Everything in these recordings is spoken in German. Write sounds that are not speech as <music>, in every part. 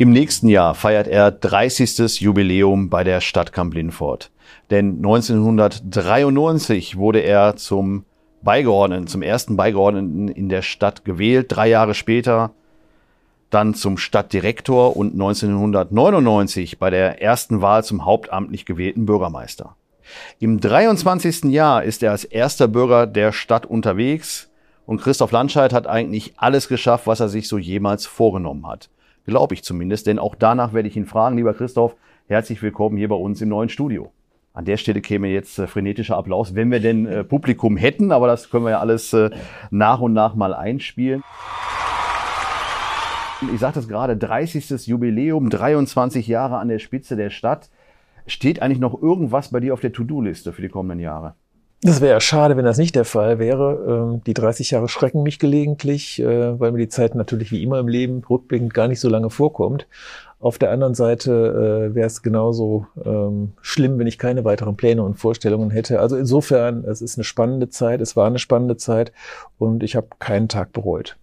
Im nächsten Jahr feiert er 30. Jubiläum bei der Stadt Kamp-Lindfort. Denn 1993 wurde er zum Beigeordneten, zum ersten Beigeordneten in der Stadt gewählt. Drei Jahre später dann zum Stadtdirektor und 1999 bei der ersten Wahl zum hauptamtlich gewählten Bürgermeister. Im 23. Jahr ist er als erster Bürger der Stadt unterwegs und Christoph Landscheid hat eigentlich alles geschafft, was er sich so jemals vorgenommen hat. Glaube ich zumindest, denn auch danach werde ich ihn fragen. Lieber Christoph, herzlich willkommen hier bei uns im neuen Studio. An der Stelle käme jetzt äh, frenetischer Applaus, wenn wir denn äh, Publikum hätten, aber das können wir ja alles äh, nach und nach mal einspielen. Ich sagte es gerade, 30. Jubiläum, 23 Jahre an der Spitze der Stadt. Steht eigentlich noch irgendwas bei dir auf der To-Do-Liste für die kommenden Jahre? Das wäre schade, wenn das nicht der Fall wäre. Ähm, die 30 Jahre schrecken mich gelegentlich, äh, weil mir die Zeit natürlich wie immer im Leben rückblickend gar nicht so lange vorkommt. Auf der anderen Seite äh, wäre es genauso ähm, schlimm, wenn ich keine weiteren Pläne und Vorstellungen hätte. Also insofern, es ist eine spannende Zeit, es war eine spannende Zeit und ich habe keinen Tag bereut.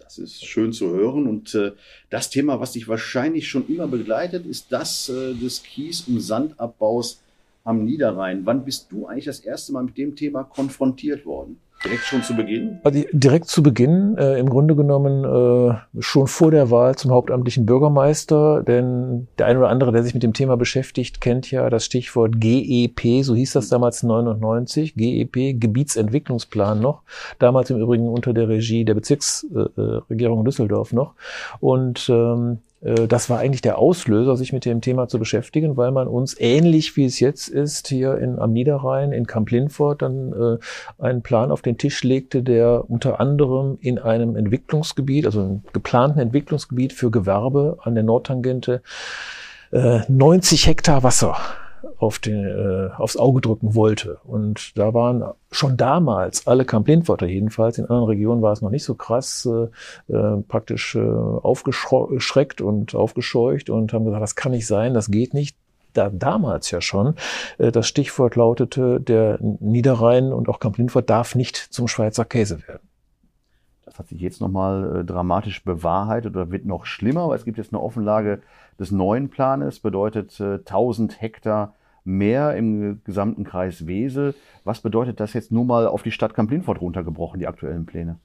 Das ist schön zu hören. Und äh, das Thema, was dich wahrscheinlich schon immer begleitet, ist das des Kies- und Sandabbaus am Niederrhein. Wann bist du eigentlich das erste Mal mit dem Thema konfrontiert worden? Direkt schon zu Beginn? Also direkt zu Beginn, äh, im Grunde genommen äh, schon vor der Wahl zum hauptamtlichen Bürgermeister, denn der ein oder andere, der sich mit dem Thema beschäftigt, kennt ja das Stichwort GEP, so hieß das damals 99, GEP, Gebietsentwicklungsplan noch, damals im Übrigen unter der Regie der Bezirksregierung äh, Düsseldorf noch. Und ähm, äh, das war eigentlich der Auslöser, sich mit dem Thema zu beschäftigen, weil man uns ähnlich wie es jetzt ist, hier in, am Niederrhein, in Kamp-Lindfort, dann äh, einen Plan auf den Tisch legte, der unter anderem in einem Entwicklungsgebiet, also einem geplanten Entwicklungsgebiet für Gewerbe an der Nordtangente, äh, 90 Hektar Wasser auf den, äh, aufs Auge drücken wollte. Und da waren schon damals alle Kamp-Lindforter jedenfalls, in anderen Regionen war es noch nicht so krass, äh, äh, praktisch äh, aufgeschreckt und aufgescheucht und haben gesagt, das kann nicht sein, das geht nicht. Da damals ja schon. Äh, das Stichwort lautete, der Niederrhein und auch Kamp-Lindfort darf nicht zum Schweizer Käse werden. Das hat sich jetzt nochmal äh, dramatisch bewahrheitet oder wird noch schlimmer, weil es gibt jetzt eine Offenlage des neuen Planes, bedeutet äh, 1000 Hektar mehr im gesamten Kreis Wesel. Was bedeutet das jetzt nur mal auf die Stadt Kamp-Lindfort runtergebrochen, die aktuellen Pläne?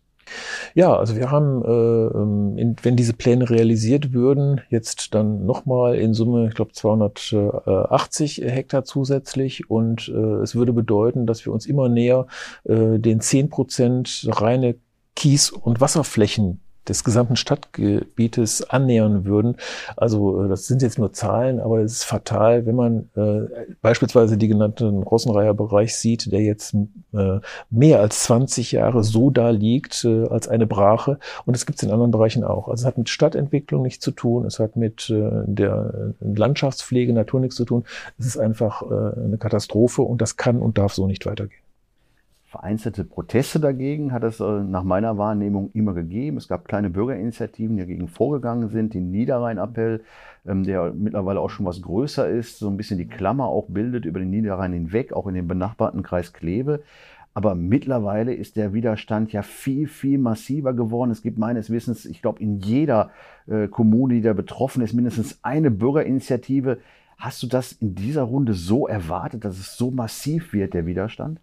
Ja, also wir haben, äh, in, wenn diese Pläne realisiert würden, jetzt dann nochmal in Summe, ich glaube 280 Hektar zusätzlich und äh, es würde bedeuten, dass wir uns immer näher äh, den 10 Prozent reine Kies- und Wasserflächen des gesamten Stadtgebietes annähern würden. Also äh, das sind jetzt nur Zahlen, aber es ist fatal, wenn man äh, beispielsweise die genannten Rossenreiher Bereich sieht, der jetzt äh, mehr als 20 Jahre so da liegt äh, als eine Brache. Und es gibt es in anderen Bereichen auch. Also es hat mit Stadtentwicklung nichts zu tun, es hat mit äh, der Landschaftspflege, Natur nichts zu tun. Es ist einfach äh, eine Katastrophe und das kann und darf so nicht weitergehen. Vereinzelte Proteste dagegen hat es äh, nach meiner Wahrnehmung immer gegeben. Es gab kleine Bürgerinitiativen, die dagegen vorgegangen sind. Den Niederrhein-Appell, ähm, der mittlerweile auch schon was größer ist, so ein bisschen die Klammer auch bildet über den Niederrhein hinweg, auch in den benachbarten Kreis Kleve. Aber mittlerweile ist der Widerstand ja viel, viel massiver geworden. Es gibt meines Wissens, ich glaube, in jeder äh, Kommune, die da betroffen ist, mindestens eine Bürgerinitiative. Hast du das in dieser Runde so erwartet, dass es so massiv wird, der Widerstand?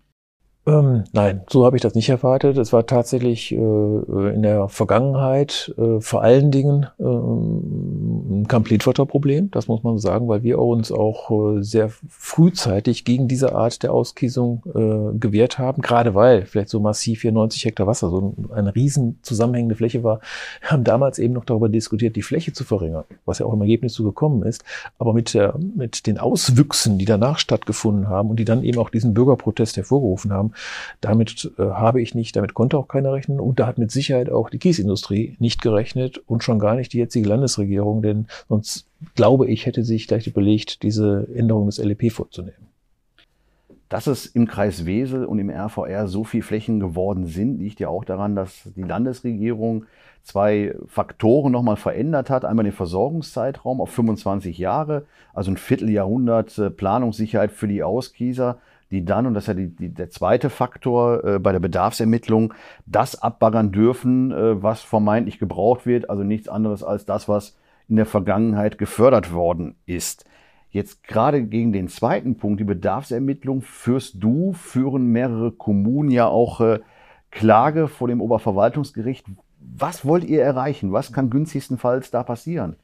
Ähm, nein, so habe ich das nicht erwartet. Es war tatsächlich äh, in der Vergangenheit äh, vor allen Dingen äh, ein Complete-Problem, das muss man sagen, weil wir uns auch äh, sehr frühzeitig gegen diese Art der Auskiesung äh, gewehrt haben, gerade weil vielleicht so massiv hier 90 Hektar Wasser so eine riesen zusammenhängende Fläche war. Wir haben damals eben noch darüber diskutiert, die Fläche zu verringern, was ja auch im Ergebnis so gekommen ist. Aber mit, der, mit den Auswüchsen, die danach stattgefunden haben und die dann eben auch diesen Bürgerprotest hervorgerufen haben, damit äh, habe ich nicht, damit konnte auch keiner rechnen und da hat mit Sicherheit auch die Kiesindustrie nicht gerechnet und schon gar nicht die jetzige Landesregierung, denn sonst glaube ich, hätte sich gleich überlegt, diese Änderung des LEP vorzunehmen. Dass es im Kreis Wesel und im RVR so viel Flächen geworden sind, liegt ja auch daran, dass die Landesregierung zwei Faktoren nochmal verändert hat. Einmal den Versorgungszeitraum auf 25 Jahre, also ein Vierteljahrhundert äh, Planungssicherheit für die Auskieser die dann, und das ist ja die, die, der zweite Faktor äh, bei der Bedarfsermittlung, das abbaggern dürfen, äh, was vermeintlich gebraucht wird, also nichts anderes als das, was in der Vergangenheit gefördert worden ist. Jetzt gerade gegen den zweiten Punkt, die Bedarfsermittlung, führst du, führen mehrere Kommunen ja auch äh, Klage vor dem Oberverwaltungsgericht. Was wollt ihr erreichen? Was kann günstigstenfalls da passieren?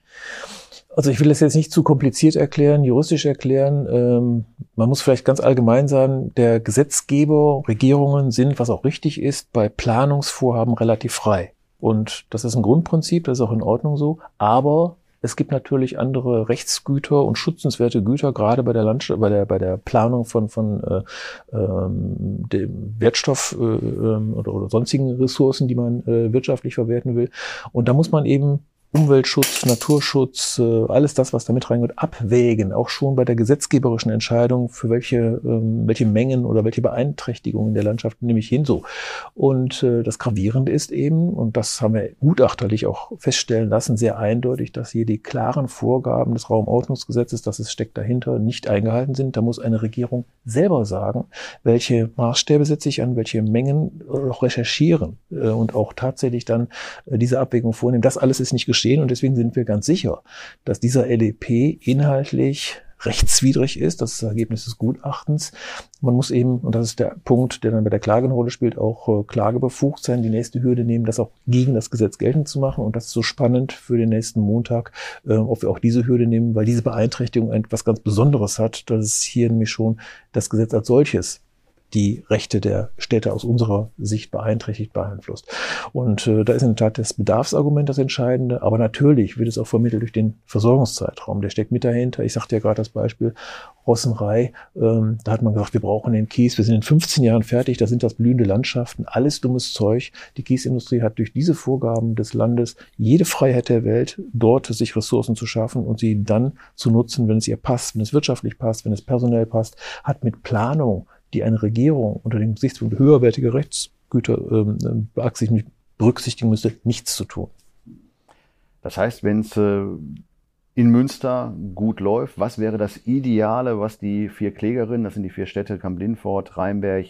Also ich will das jetzt nicht zu kompliziert erklären, juristisch erklären. Ähm, man muss vielleicht ganz allgemein sagen, der Gesetzgeber, Regierungen sind, was auch richtig ist, bei Planungsvorhaben relativ frei. Und das ist ein Grundprinzip, das ist auch in Ordnung so. Aber es gibt natürlich andere Rechtsgüter und schützenswerte Güter, gerade bei der Landschaft, bei der, bei der Planung von, von äh, ähm, dem Wertstoff äh, ähm, oder, oder sonstigen Ressourcen, die man äh, wirtschaftlich verwerten will. Und da muss man eben Umweltschutz, Naturschutz, äh, alles das, was damit reingeht, abwägen, auch schon bei der gesetzgeberischen Entscheidung, für welche, ähm, welche Mengen oder welche Beeinträchtigungen der Landschaft nehme ich hin so. Und äh, das Gravierende ist eben, und das haben wir gutachterlich auch feststellen lassen, sehr eindeutig, dass hier die klaren Vorgaben des Raumordnungsgesetzes, das es steckt dahinter, nicht eingehalten sind. Da muss eine Regierung selber sagen, welche Maßstäbe setze ich an, welche Mengen auch recherchieren und auch tatsächlich dann diese Abwägung vornehmen. Das alles ist nicht bestehen. Und deswegen sind wir ganz sicher, dass dieser LEP inhaltlich rechtswidrig ist. Das ist das Ergebnis des Gutachtens. Man muss eben, und das ist der Punkt, der dann bei der Klage eine Rolle spielt, auch äh, klagebefugt sein, die nächste Hürde nehmen, das auch gegen das Gesetz geltend zu machen. Und das ist so spannend für den nächsten Montag, äh, ob wir auch diese Hürde nehmen, weil diese Beeinträchtigung etwas ganz Besonderes hat. Das ist hier nämlich schon das Gesetz als solches die Rechte der Städte aus unserer Sicht beeinträchtigt, beeinflusst. Und äh, da ist in der Tat das Bedarfsargument das Entscheidende, aber natürlich wird es auch vermittelt durch den Versorgungszeitraum. Der steckt mit dahinter. Ich sagte ja gerade das Beispiel Rossenrei. Ähm, da hat man gesagt, wir brauchen den Kies. Wir sind in 15 Jahren fertig. Da sind das blühende Landschaften. Alles dummes Zeug. Die Kiesindustrie hat durch diese Vorgaben des Landes jede Freiheit der Welt, dort sich Ressourcen zu schaffen und sie dann zu nutzen, wenn es ihr passt, wenn es wirtschaftlich passt, wenn es personell passt, hat mit Planung die eine Regierung unter dem Gesichtspunkt höherwertiger Rechtsgüter ähm, berücksichtigen müsste, nichts zu tun. Das heißt, wenn es äh, in Münster gut läuft, was wäre das Ideale, was die vier Klägerinnen, das sind die vier Städte Kamp-Lindfort, Rheinberg,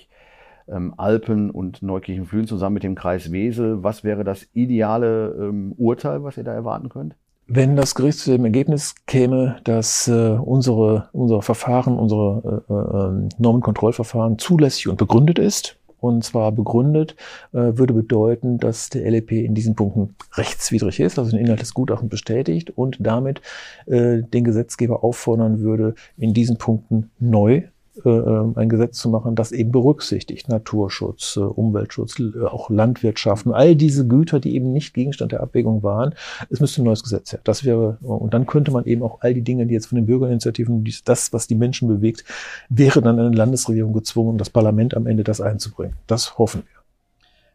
ähm, Alpen und Neukirchen-Flühen zusammen mit dem Kreis Wesel, was wäre das ideale ähm, Urteil, was ihr da erwarten könnt? Wenn das Gericht zu dem Ergebnis käme, dass äh, unsere, unser Verfahren, unsere äh, äh, Normenkontrollverfahren zulässig und begründet ist, und zwar begründet, äh, würde bedeuten, dass der LEP in diesen Punkten rechtswidrig ist, also den Inhalt des Gutachtens bestätigt und damit äh, den Gesetzgeber auffordern würde, in diesen Punkten neu ein Gesetz zu machen, das eben berücksichtigt Naturschutz, äh, Umweltschutz, äh, auch Landwirtschaft und all diese Güter, die eben nicht Gegenstand der Abwägung waren. Es müsste ein neues Gesetz her. Das wäre, und dann könnte man eben auch all die Dinge, die jetzt von den Bürgerinitiativen, das, was die Menschen bewegt, wäre dann eine Landesregierung gezwungen, das Parlament am Ende das einzubringen. Das hoffen wir.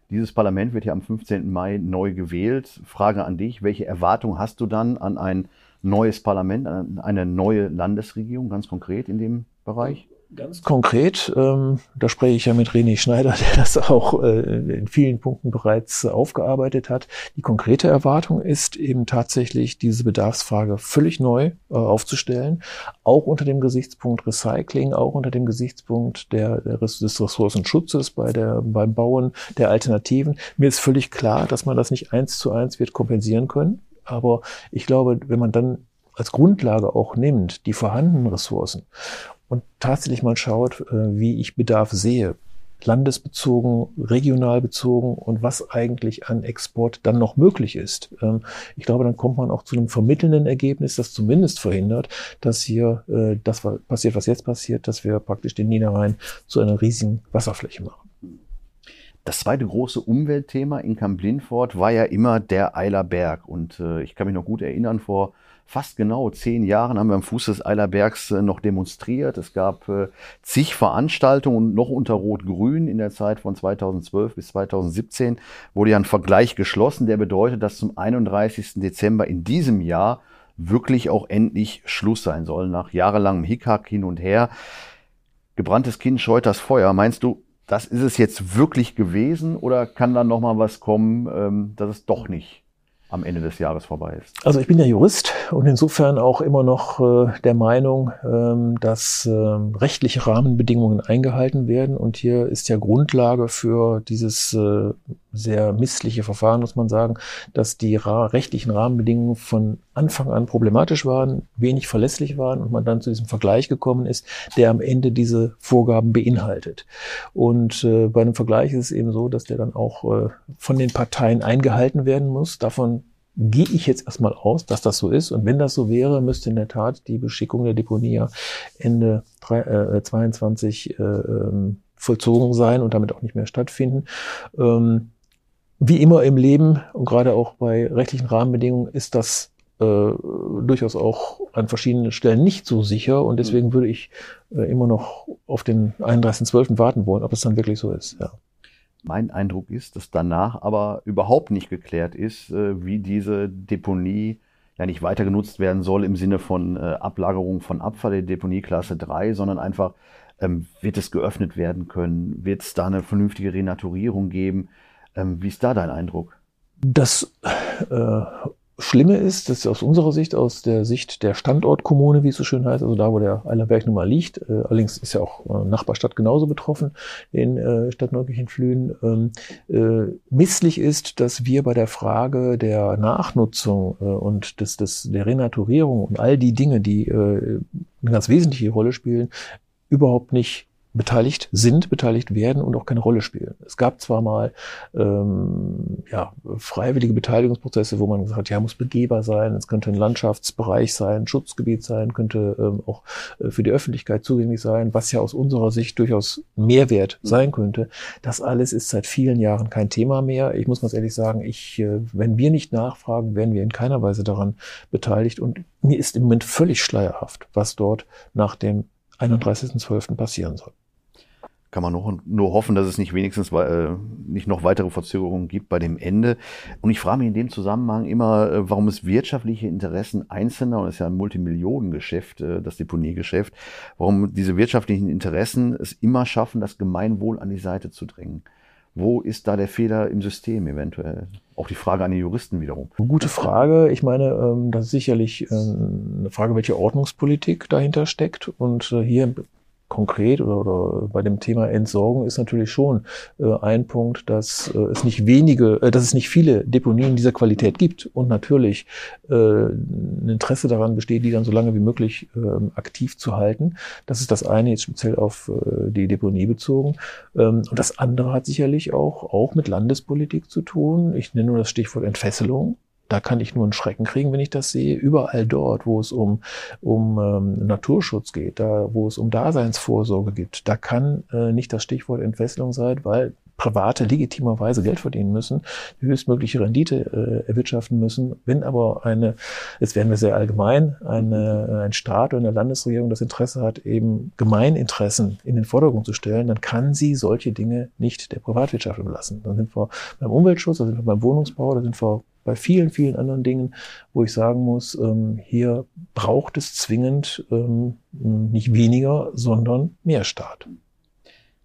Dieses Parlament wird ja am 15. Mai neu gewählt. Frage an dich, welche Erwartung hast du dann an ein neues Parlament, an eine neue Landesregierung, ganz konkret in dem Bereich? Ganz konkret, ähm, da spreche ich ja mit René Schneider, <laughs> der das auch äh, in vielen Punkten bereits aufgearbeitet hat. Die konkrete Erwartung ist eben tatsächlich, diese Bedarfsfrage völlig neu äh, aufzustellen, auch unter dem Gesichtspunkt Recycling, auch unter dem Gesichtspunkt der, der des Ressourcenschutzes bei der, beim Bauen der Alternativen. Mir ist völlig klar, dass man das nicht eins zu eins wird kompensieren können. Aber ich glaube, wenn man dann als Grundlage auch nimmt, die vorhandenen Ressourcen und tatsächlich mal schaut, äh, wie ich Bedarf sehe, landesbezogen, regional bezogen und was eigentlich an Export dann noch möglich ist. Ähm, ich glaube, dann kommt man auch zu einem vermittelnden Ergebnis, das zumindest verhindert, dass hier äh, das passiert, was jetzt passiert, dass wir praktisch den Niederrhein zu einer riesigen Wasserfläche machen. Das zweite große Umweltthema in Kamp-Lindfort war ja immer der Eiler Berg. Und äh, ich kann mich noch gut erinnern, vor fast genau zehn Jahren haben wir am Fuß des Eilerbergs äh, noch demonstriert. Es gab äh, zig Veranstaltungen noch unter Rot-Grün in der Zeit von 2012 bis 2017 wurde ja ein Vergleich geschlossen, der bedeutet, dass zum 31. Dezember in diesem Jahr wirklich auch endlich Schluss sein soll, nach jahrelangem Hickhack hin und her. Gebranntes Kind scheut das Feuer. Meinst du, das ist es jetzt wirklich gewesen oder kann dann noch mal was kommen, ähm, dass es doch nicht am Ende des Jahres vorbei ist. Also ich bin ja Jurist und insofern auch immer noch äh, der Meinung, ähm, dass äh, rechtliche Rahmenbedingungen eingehalten werden. Und hier ist ja Grundlage für dieses äh, sehr missliche Verfahren, muss man sagen, dass die rechtlichen Rahmenbedingungen von Anfang an problematisch waren, wenig verlässlich waren und man dann zu diesem Vergleich gekommen ist, der am Ende diese Vorgaben beinhaltet. Und äh, bei einem Vergleich ist es eben so, dass der dann auch äh, von den Parteien eingehalten werden muss. Davon gehe ich jetzt erstmal aus, dass das so ist. Und wenn das so wäre, müsste in der Tat die Beschickung der Deponie ja Ende 3, äh, 22 äh, ähm, vollzogen sein und damit auch nicht mehr stattfinden. Ähm, wie immer im Leben und gerade auch bei rechtlichen Rahmenbedingungen ist das äh, durchaus auch an verschiedenen Stellen nicht so sicher und deswegen würde ich äh, immer noch auf den 31.12. warten wollen, ob es dann wirklich so ist. Ja. Mein Eindruck ist, dass danach aber überhaupt nicht geklärt ist, äh, wie diese Deponie ja nicht weiter genutzt werden soll im Sinne von äh, Ablagerung von Abfall der Deponieklasse 3, sondern einfach ähm, wird es geöffnet werden können? Wird es da eine vernünftige Renaturierung geben? Ähm, wie ist da dein Eindruck? Das äh, Schlimme ist, dass aus unserer Sicht, aus der Sicht der Standortkommune, wie es so schön heißt, also da, wo der Eilerberg nun mal liegt, äh, allerdings ist ja auch äh, Nachbarstadt genauso betroffen, in äh, Stadt Neukirchen-Flühen, ähm, äh, misslich ist, dass wir bei der Frage der Nachnutzung äh, und des, des, der Renaturierung und all die Dinge, die äh, eine ganz wesentliche Rolle spielen, überhaupt nicht beteiligt sind, beteiligt werden und auch keine Rolle spielen. Es gab zwar mal ähm, ja, freiwillige Beteiligungsprozesse, wo man gesagt hat, ja, muss begehbar sein, es könnte ein Landschaftsbereich sein, ein Schutzgebiet sein, könnte ähm, auch äh, für die Öffentlichkeit zugänglich sein, was ja aus unserer Sicht durchaus Mehrwert sein könnte. Das alles ist seit vielen Jahren kein Thema mehr. Ich muss ganz ehrlich sagen, ich, äh, wenn wir nicht nachfragen, werden wir in keiner Weise daran beteiligt und mir ist im Moment völlig schleierhaft, was dort nach dem 31.12. passieren soll kann man nur, nur hoffen, dass es nicht wenigstens äh, nicht noch weitere Verzögerungen gibt bei dem Ende. Und ich frage mich in dem Zusammenhang immer, äh, warum es wirtschaftliche Interessen Einzelner, und es ist ja ein Multimillionengeschäft, äh, das Deponiegeschäft, warum diese wirtschaftlichen Interessen es immer schaffen, das Gemeinwohl an die Seite zu drängen. Wo ist da der Fehler im System eventuell? Auch die Frage an die Juristen wiederum. Gute Frage. Ich meine, ähm, das ist sicherlich äh, eine Frage, welche Ordnungspolitik dahinter steckt. Und äh, hier konkret oder, oder bei dem Thema Entsorgung ist natürlich schon äh, ein Punkt, dass äh, es nicht wenige, äh, dass es nicht viele Deponien dieser Qualität gibt und natürlich äh, ein Interesse daran besteht, die dann so lange wie möglich äh, aktiv zu halten. Das ist das eine jetzt speziell auf äh, die Deponie bezogen. Ähm, und das andere hat sicherlich auch auch mit Landespolitik zu tun. Ich nenne nur das Stichwort Entfesselung. Da kann ich nur einen Schrecken kriegen, wenn ich das sehe. Überall dort, wo es um, um ähm, Naturschutz geht, da wo es um Daseinsvorsorge gibt, da kann äh, nicht das Stichwort Entwässerung sein, weil Private legitimerweise Geld verdienen müssen, die höchstmögliche Rendite äh, erwirtschaften müssen. Wenn aber eine, jetzt werden wir sehr allgemein, eine, ein Staat oder eine Landesregierung das Interesse hat, eben Gemeininteressen in den Vordergrund zu stellen, dann kann sie solche Dinge nicht der Privatwirtschaft überlassen. Dann sind wir beim Umweltschutz, da sind wir beim Wohnungsbau, da sind wir bei vielen, vielen anderen Dingen, wo ich sagen muss, ähm, hier braucht es zwingend ähm, nicht weniger, sondern mehr Staat.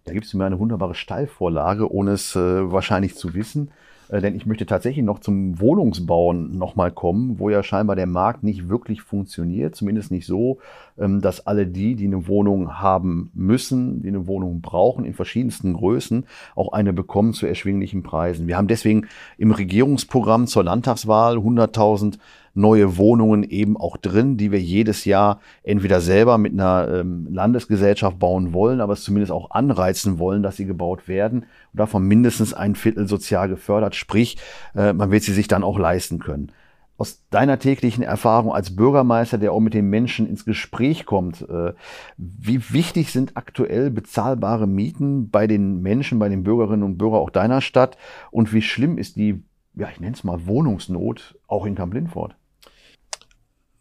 Da gibt es mir eine wunderbare Steilvorlage, ohne es äh, wahrscheinlich zu wissen. Äh, denn ich möchte tatsächlich noch zum Wohnungsbauen nochmal kommen, wo ja scheinbar der Markt nicht wirklich funktioniert, zumindest nicht so, ähm, dass alle die, die eine Wohnung haben müssen, die eine Wohnung brauchen, in verschiedensten Größen, auch eine bekommen zu erschwinglichen Preisen. Wir haben deswegen im Regierungsprogramm zur Landtagswahl 100.000 neue Wohnungen eben auch drin, die wir jedes Jahr entweder selber mit einer ähm, Landesgesellschaft bauen wollen, aber es zumindest auch anreizen wollen, dass sie gebaut werden und davon mindestens ein Viertel sozial gefördert, sprich, äh, man wird sie sich dann auch leisten können. Aus deiner täglichen Erfahrung als Bürgermeister, der auch mit den Menschen ins Gespräch kommt, äh, wie wichtig sind aktuell bezahlbare Mieten bei den Menschen, bei den Bürgerinnen und Bürgern auch deiner Stadt und wie schlimm ist die, ja, ich nenne es mal Wohnungsnot auch in Kamp-Lindfort?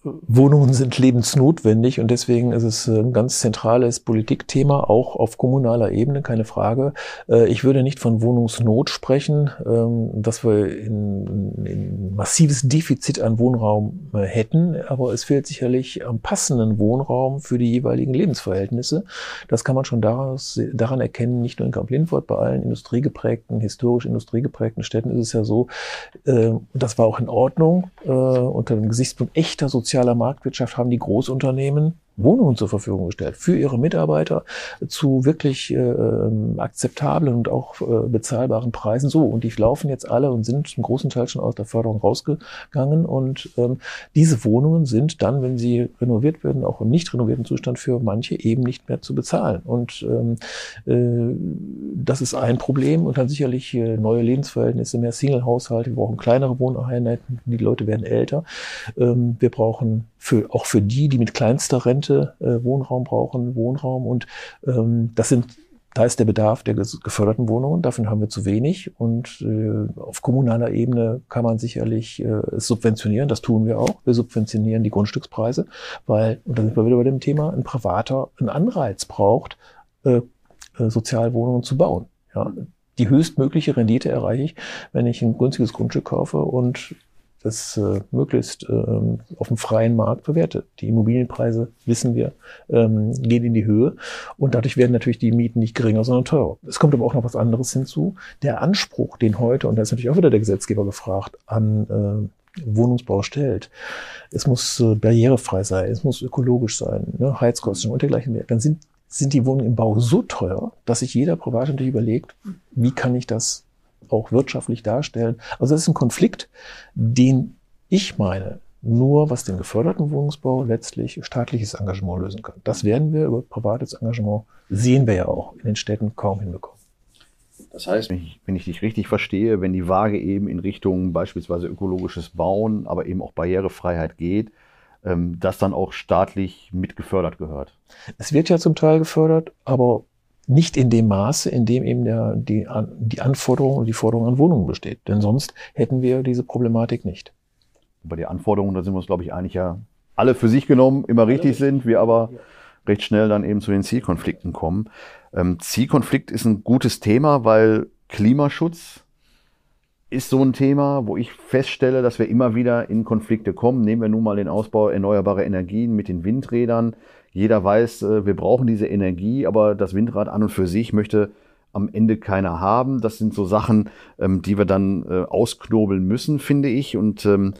Wohnungen sind lebensnotwendig und deswegen ist es ein ganz zentrales Politikthema, auch auf kommunaler Ebene, keine Frage. Äh, ich würde nicht von Wohnungsnot sprechen, ähm, dass wir ein massives Defizit an Wohnraum äh, hätten, aber es fehlt sicherlich am passenden Wohnraum für die jeweiligen Lebensverhältnisse. Das kann man schon daraus, daran erkennen, nicht nur in Kamp-Lindfort, bei allen industriegeprägten, historisch industriegeprägten Städten ist es ja so, äh, das war auch in Ordnung, unter dem Gesichtspunkt echter sozialer sozialer Marktwirtschaft haben die Großunternehmen Wohnungen zur Verfügung gestellt für ihre Mitarbeiter zu wirklich äh, ähm, akzeptablen und auch äh, bezahlbaren Preisen. So, und die laufen jetzt alle und sind zum großen Teil schon aus der Förderung rausgegangen. Und ähm, diese Wohnungen sind dann, wenn sie renoviert werden, auch im nicht renovierten Zustand für manche eben nicht mehr zu bezahlen. Und ähm, äh, das ist ein Problem und dann sicherlich äh, neue Lebensverhältnisse, mehr Single-Haushalte, wir brauchen kleinere Wohneinheiten, die Leute werden älter. Ähm, wir brauchen für, auch für die, die mit kleinster Rente äh, Wohnraum brauchen, Wohnraum. Und ähm, das sind da ist der Bedarf der geförderten Wohnungen, davon haben wir zu wenig. Und äh, auf kommunaler Ebene kann man sicherlich äh, subventionieren, das tun wir auch. Wir subventionieren die Grundstückspreise, weil, und da sind wir wieder bei dem Thema, ein Privater einen Anreiz braucht, äh, äh, Sozialwohnungen zu bauen. Ja, die höchstmögliche Rendite erreiche ich, wenn ich ein günstiges Grundstück kaufe und das äh, möglichst ähm, auf dem freien Markt bewertet. Die Immobilienpreise, wissen wir, ähm, gehen in die Höhe und dadurch werden natürlich die Mieten nicht geringer, sondern teurer. Es kommt aber auch noch was anderes hinzu. Der Anspruch, den heute, und da ist natürlich auch wieder der Gesetzgeber gefragt, an äh, Wohnungsbau stellt. Es muss äh, barrierefrei sein, es muss ökologisch sein, ne, Heizkosten und dergleichen mehr. Dann sind, sind die Wohnungen im Bau so teuer, dass sich jeder Privat natürlich überlegt, wie kann ich das auch wirtschaftlich darstellen. Also das ist ein Konflikt, den ich meine, nur was den geförderten Wohnungsbau letztlich staatliches Engagement lösen kann. Das werden wir über privates Engagement, sehen wir ja auch in den Städten kaum hinbekommen. Das heißt, wenn ich dich richtig verstehe, wenn die Waage eben in Richtung beispielsweise ökologisches Bauen, aber eben auch Barrierefreiheit geht, ähm, das dann auch staatlich mit gefördert gehört. Es wird ja zum Teil gefördert, aber nicht in dem Maße, in dem eben der, die, die Anforderung und die Forderung an Wohnungen besteht. Denn sonst hätten wir diese Problematik nicht. Bei den Anforderungen, da sind wir uns, glaube ich, eigentlich ja alle für sich genommen immer richtig sind, wir aber recht schnell dann eben zu den Zielkonflikten kommen. Ähm, Zielkonflikt ist ein gutes Thema, weil Klimaschutz ist so ein Thema, wo ich feststelle, dass wir immer wieder in Konflikte kommen. Nehmen wir nun mal den Ausbau erneuerbarer Energien mit den Windrädern. Jeder weiß, äh, wir brauchen diese Energie, aber das Windrad an und für sich möchte am Ende keiner haben. Das sind so Sachen, ähm, die wir dann äh, ausknobeln müssen, finde ich. Und ähm,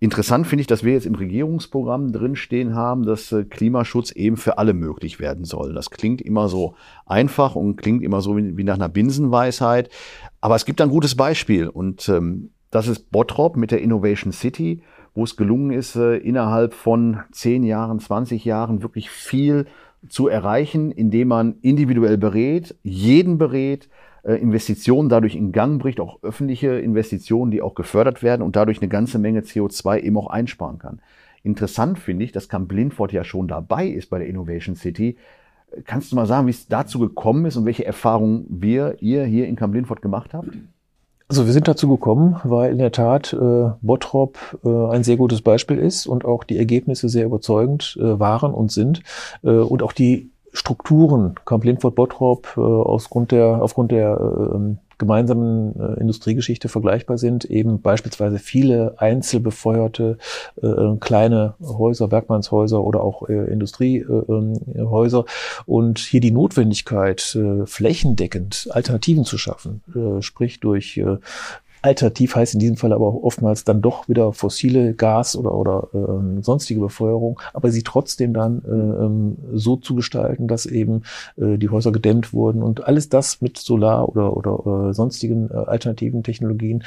interessant finde ich, dass wir jetzt im Regierungsprogramm drinstehen haben, dass äh, Klimaschutz eben für alle möglich werden soll. Das klingt immer so einfach und klingt immer so wie, nach einer Binsenweisheit. Aber es gibt ein gutes Beispiel und ähm, das ist Bottrop mit der Innovation City wo es gelungen ist, äh, innerhalb von zehn Jahren, 20 Jahren wirklich viel zu erreichen, indem man individuell berät, jeden berät, äh, Investitionen dadurch in Gang bricht, auch öffentliche Investitionen, die auch gefördert werden und dadurch eine ganze Menge CO2 eben auch einsparen kann. Interessant finde ich, dass Camp Blindford ja schon dabei ist bei der Innovation City. Kannst du mal sagen, wie es dazu gekommen ist und welche Erfahrungen wir, ihr hier in Camp Blindford gemacht habt? Also wir sind dazu gekommen, weil in der Tat äh, Bottrop äh, ein sehr gutes Beispiel ist und auch die Ergebnisse sehr überzeugend äh, waren und sind. Äh, und auch die Strukturen Camp Lindford Bottrop äh, aufgrund der aufgrund der äh, gemeinsamen äh, Industriegeschichte vergleichbar sind, eben beispielsweise viele einzelbefeuerte äh, äh, kleine Häuser, Werkmannshäuser oder auch äh, Industriehäuser äh, und hier die Notwendigkeit, äh, flächendeckend Alternativen zu schaffen, sprich durch Alternativ heißt in diesem Fall aber oftmals dann doch wieder fossile Gas oder, oder ähm, sonstige Befeuerung, aber sie trotzdem dann äh, ähm, so zu gestalten, dass eben äh, die Häuser gedämmt wurden und alles das mit Solar oder, oder äh, sonstigen äh, alternativen Technologien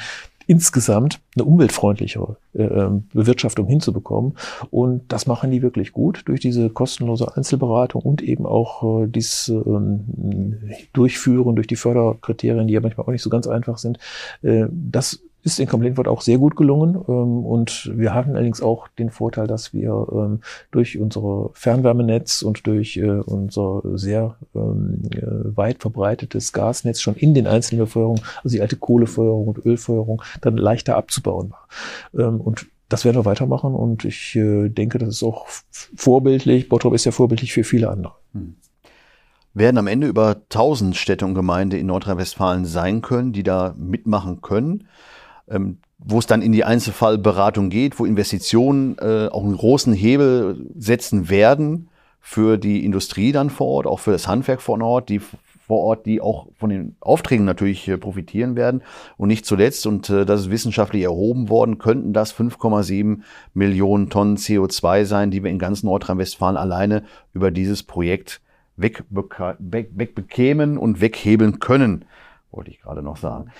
insgesamt eine umweltfreundlichere äh, ähm, Bewirtschaftung hinzubekommen. Und das machen die wirklich gut durch diese kostenlose Einzelberatung und eben auch äh, dies äh, Durchführen durch die Förderkriterien, die ja manchmal auch nicht so ganz einfach sind. Äh, das ist in Complaintwort auch sehr gut gelungen. Ähm, und wir hatten allerdings auch den Vorteil, dass wir ähm, durch unsere Fernwärmenetz und durch äh, unser sehr ähm, äh, weit verbreitetes Gasnetz schon in den einzelnen Befeuerungen, also die alte Kohlefeuerung und Ölfeuerung, dann leichter abzubauen war. Und das werden wir weitermachen und ich äh, denke, das ist auch vorbildlich. Bottrop ist ja vorbildlich für viele andere. Hm. Werden am Ende über 1000 Städte und Gemeinden in Nordrhein-Westfalen sein können, die da mitmachen können ähm, wo es dann in die Einzelfallberatung geht, wo Investitionen äh, auch einen großen Hebel setzen werden für die Industrie dann vor Ort, auch für das Handwerk vor Ort, die vor Ort, die auch von den Aufträgen natürlich äh, profitieren werden. Und nicht zuletzt, und äh, das ist wissenschaftlich erhoben worden, könnten das 5,7 Millionen Tonnen CO2 sein, die wir in ganz Nordrhein-Westfalen alleine über dieses Projekt wegbekämen und weghebeln können, wollte ich gerade noch sagen.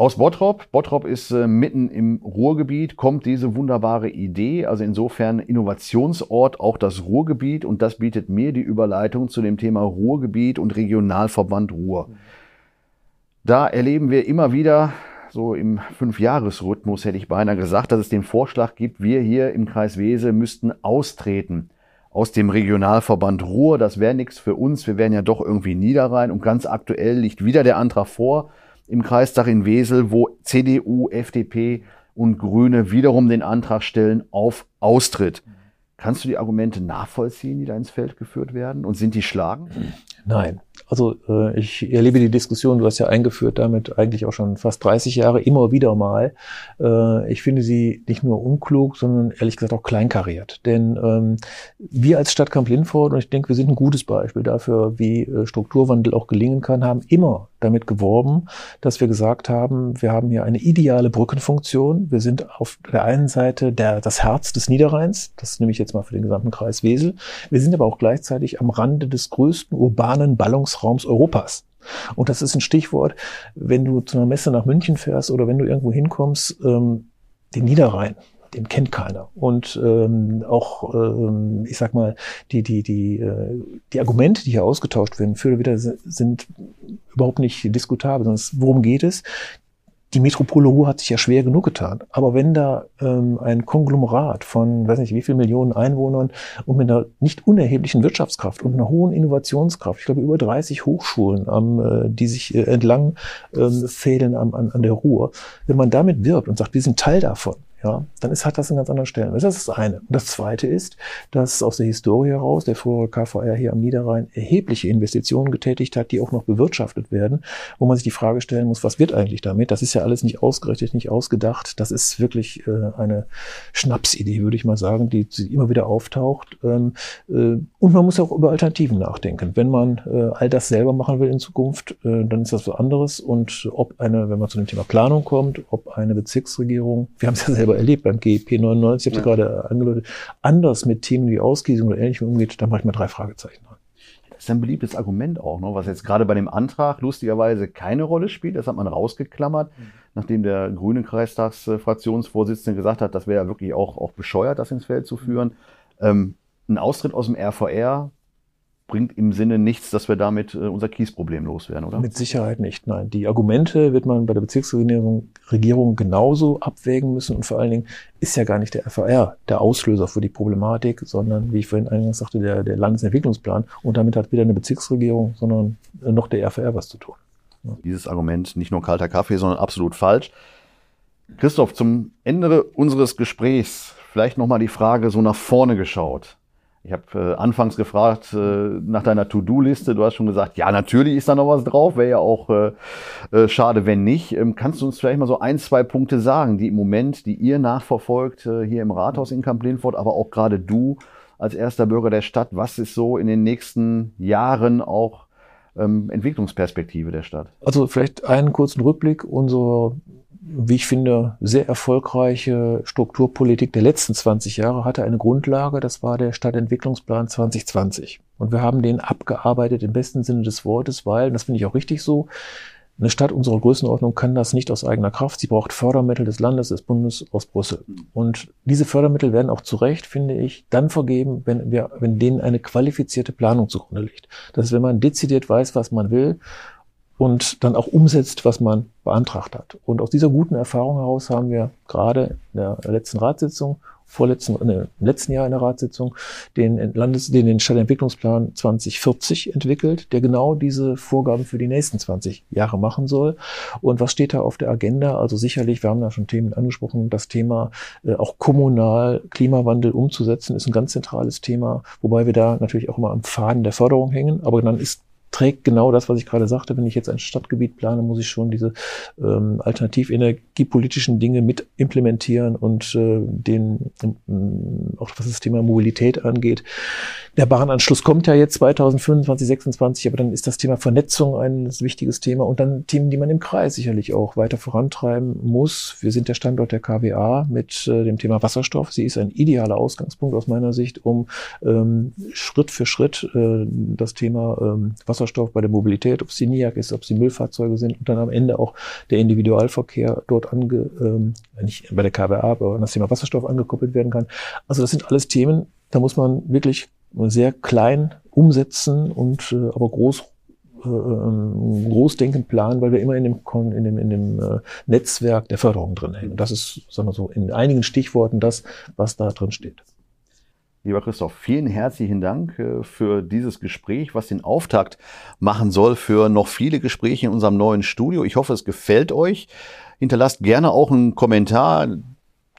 Aus Bottrop, Bottrop ist äh, mitten im Ruhrgebiet, kommt diese wunderbare Idee, also insofern Innovationsort auch das Ruhrgebiet. Und das bietet mir die Überleitung zu dem Thema Ruhrgebiet und Regionalverband Ruhr. Da erleben wir immer wieder, so im Fünfjahresrhythmus hätte ich beinahe gesagt, dass es den Vorschlag gibt, wir hier im Kreis Wese müssten austreten aus dem Regionalverband Ruhr. Das wäre nichts für uns, wir wären ja doch irgendwie Niederrhein. Und ganz aktuell liegt wieder der Antrag vor, im Kreistag in Wesel, wo CDU, FDP und Grüne wiederum den Antrag stellen auf Austritt. Kannst du die Argumente nachvollziehen, die da ins Feld geführt werden? Und sind die schlagen? Nein. Also äh, ich erlebe die Diskussion, du hast ja eingeführt damit eigentlich auch schon fast 30 Jahre, immer wieder mal. Äh, ich finde sie nicht nur unklug, sondern ehrlich gesagt auch kleinkariert. Denn ähm, wir als Stadt Kamp-Lindfort, und ich denke, wir sind ein gutes Beispiel dafür, wie äh, Strukturwandel auch gelingen kann, haben immer damit geworben, dass wir gesagt haben, wir haben hier eine ideale Brückenfunktion. Wir sind auf der einen Seite der, das Herz des Niederrheins, das nehme ich jetzt mal für den gesamten Kreis Wesel. Wir sind aber auch gleichzeitig am Rande des größten urbanen Ballungsraums Europas. Und das ist ein Stichwort, wenn du zu einer Messe nach München fährst oder wenn du irgendwo hinkommst, ähm, den Niederrhein den kennt keiner. Und ähm, auch, ähm, ich sag mal, die, die, die, äh, die Argumente, die hier ausgetauscht werden, für oder wieder sind überhaupt nicht diskutabel, sondern worum geht es? Die Metropole Ruhr hat sich ja schwer genug getan. Aber wenn da ähm, ein Konglomerat von, weiß nicht, wie viel Millionen Einwohnern und mit einer nicht unerheblichen Wirtschaftskraft und einer hohen Innovationskraft, ich glaube über 30 Hochschulen, am, äh, die sich äh, entlang ähm, fädeln am, an, an der Ruhr, wenn man damit wirbt und sagt, wir sind Teil davon, ja, dann ist, hat das einen ganz anderen Stellenwert. Das ist das eine. Das zweite ist, dass aus der Historie heraus der frühere KVR hier am Niederrhein erhebliche Investitionen getätigt hat, die auch noch bewirtschaftet werden, wo man sich die Frage stellen muss, was wird eigentlich damit? Das ist ja alles nicht ausgerechnet, nicht ausgedacht. Das ist wirklich äh, eine Schnapsidee, würde ich mal sagen, die, die immer wieder auftaucht. Ähm, äh, und man muss auch über Alternativen nachdenken. Wenn man äh, all das selber machen will in Zukunft, äh, dann ist das was anderes. Und ob eine, wenn man zu dem Thema Planung kommt, ob eine Bezirksregierung, wir haben es ja selber selber erlebt beim GEP 99, ich habe ja. gerade angedeutet, anders mit Themen wie Ausgiesung oder ähnlichem umgeht, da mache ich mal drei Fragezeichen dran. Das ist ein beliebtes Argument auch, ne, was jetzt gerade bei dem Antrag lustigerweise keine Rolle spielt. Das hat man rausgeklammert, mhm. nachdem der grüne Kreistagsfraktionsvorsitzende gesagt hat, das wäre ja wirklich auch, auch bescheuert, das ins Feld zu führen. Ähm, ein Austritt aus dem RVR bringt im Sinne nichts, dass wir damit äh, unser Kiesproblem loswerden, oder? Mit Sicherheit nicht, nein. Die Argumente wird man bei der Bezirksregierung Regierung genauso abwägen müssen und vor allen Dingen ist ja gar nicht der FAR der Auslöser für die Problematik, sondern, wie ich vorhin eingangs sagte, der, der Landesentwicklungsplan und damit hat weder eine Bezirksregierung, sondern äh, noch der FAR was zu tun. Ja. Dieses Argument nicht nur kalter Kaffee, sondern absolut falsch. Christoph, zum Ende unseres Gesprächs vielleicht nochmal die Frage so nach vorne geschaut. Ich habe äh, anfangs gefragt äh, nach deiner To-Do-Liste. Du hast schon gesagt, ja, natürlich ist da noch was drauf. Wäre ja auch äh, äh, schade, wenn nicht. Ähm, kannst du uns vielleicht mal so ein, zwei Punkte sagen, die im Moment, die ihr nachverfolgt äh, hier im Rathaus in Kamp-Lindfort, aber auch gerade du als erster Bürger der Stadt, was ist so in den nächsten Jahren auch ähm, Entwicklungsperspektive der Stadt? Also vielleicht einen kurzen Rückblick. Unser wie ich finde, sehr erfolgreiche Strukturpolitik der letzten 20 Jahre hatte eine Grundlage, das war der Stadtentwicklungsplan 2020. Und wir haben den abgearbeitet im besten Sinne des Wortes, weil, und das finde ich auch richtig so, eine Stadt unserer Größenordnung kann das nicht aus eigener Kraft. Sie braucht Fördermittel des Landes, des Bundes aus Brüssel. Und diese Fördermittel werden auch zu Recht, finde ich, dann vergeben, wenn wir, wenn denen eine qualifizierte Planung zugrunde liegt. Das ist, wenn man dezidiert weiß, was man will und dann auch umsetzt, was man beantragt hat. Und aus dieser guten Erfahrung heraus haben wir gerade in der letzten Ratssitzung, vorletzten, ne, im letzten Jahr in der Ratssitzung, den Landes, den, den Stadtentwicklungsplan 2040 entwickelt, der genau diese Vorgaben für die nächsten 20 Jahre machen soll. Und was steht da auf der Agenda? Also sicherlich, wir haben da schon Themen angesprochen, das Thema äh, auch kommunal Klimawandel umzusetzen, ist ein ganz zentrales Thema, wobei wir da natürlich auch immer am Faden der Förderung hängen. Aber dann ist trägt genau das, was ich gerade sagte. Wenn ich jetzt ein Stadtgebiet plane, muss ich schon diese ähm, alternativenergiepolitischen Dinge mit implementieren und äh, den, ähm, auch was das Thema Mobilität angeht. Der Bahnanschluss kommt ja jetzt 2025, 26, aber dann ist das Thema Vernetzung ein wichtiges Thema und dann Themen, die man im Kreis sicherlich auch weiter vorantreiben muss. Wir sind der Standort der KWA mit äh, dem Thema Wasserstoff. Sie ist ein idealer Ausgangspunkt aus meiner Sicht, um ähm, Schritt für Schritt äh, das Thema ähm, Wasserstoff bei der Mobilität, ob es die NIAC ist, ob es die Müllfahrzeuge sind und dann am Ende auch der Individualverkehr dort ange, ähm, nicht bei der KWA, aber an das Thema Wasserstoff angekoppelt werden kann. Also das sind alles Themen, da muss man wirklich sehr klein umsetzen und äh, aber groß äh, ähm, großdenkend planen, weil wir immer in dem, in dem, in dem äh, Netzwerk der Förderung drin hängen. Das ist, sagen wir so, in einigen Stichworten das, was da drin steht. Lieber Christoph, vielen herzlichen Dank äh, für dieses Gespräch, was den Auftakt machen soll für noch viele Gespräche in unserem neuen Studio. Ich hoffe, es gefällt euch. Hinterlasst gerne auch einen Kommentar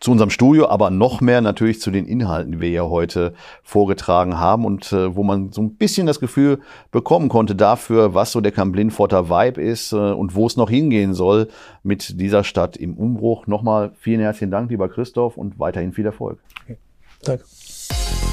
zu unserem Studio, aber noch mehr natürlich zu den Inhalten, die wir ja heute vorgetragen haben und äh, wo man so ein bisschen das Gefühl bekommen konnte dafür, was so der Kamp-Lindforter Vibe ist äh, und wo es noch hingehen soll mit dieser Stadt im Umbruch. Nochmal vielen herzlichen Dank, lieber Christoph, und weiterhin viel Erfolg. Okay. Danke. Thank you.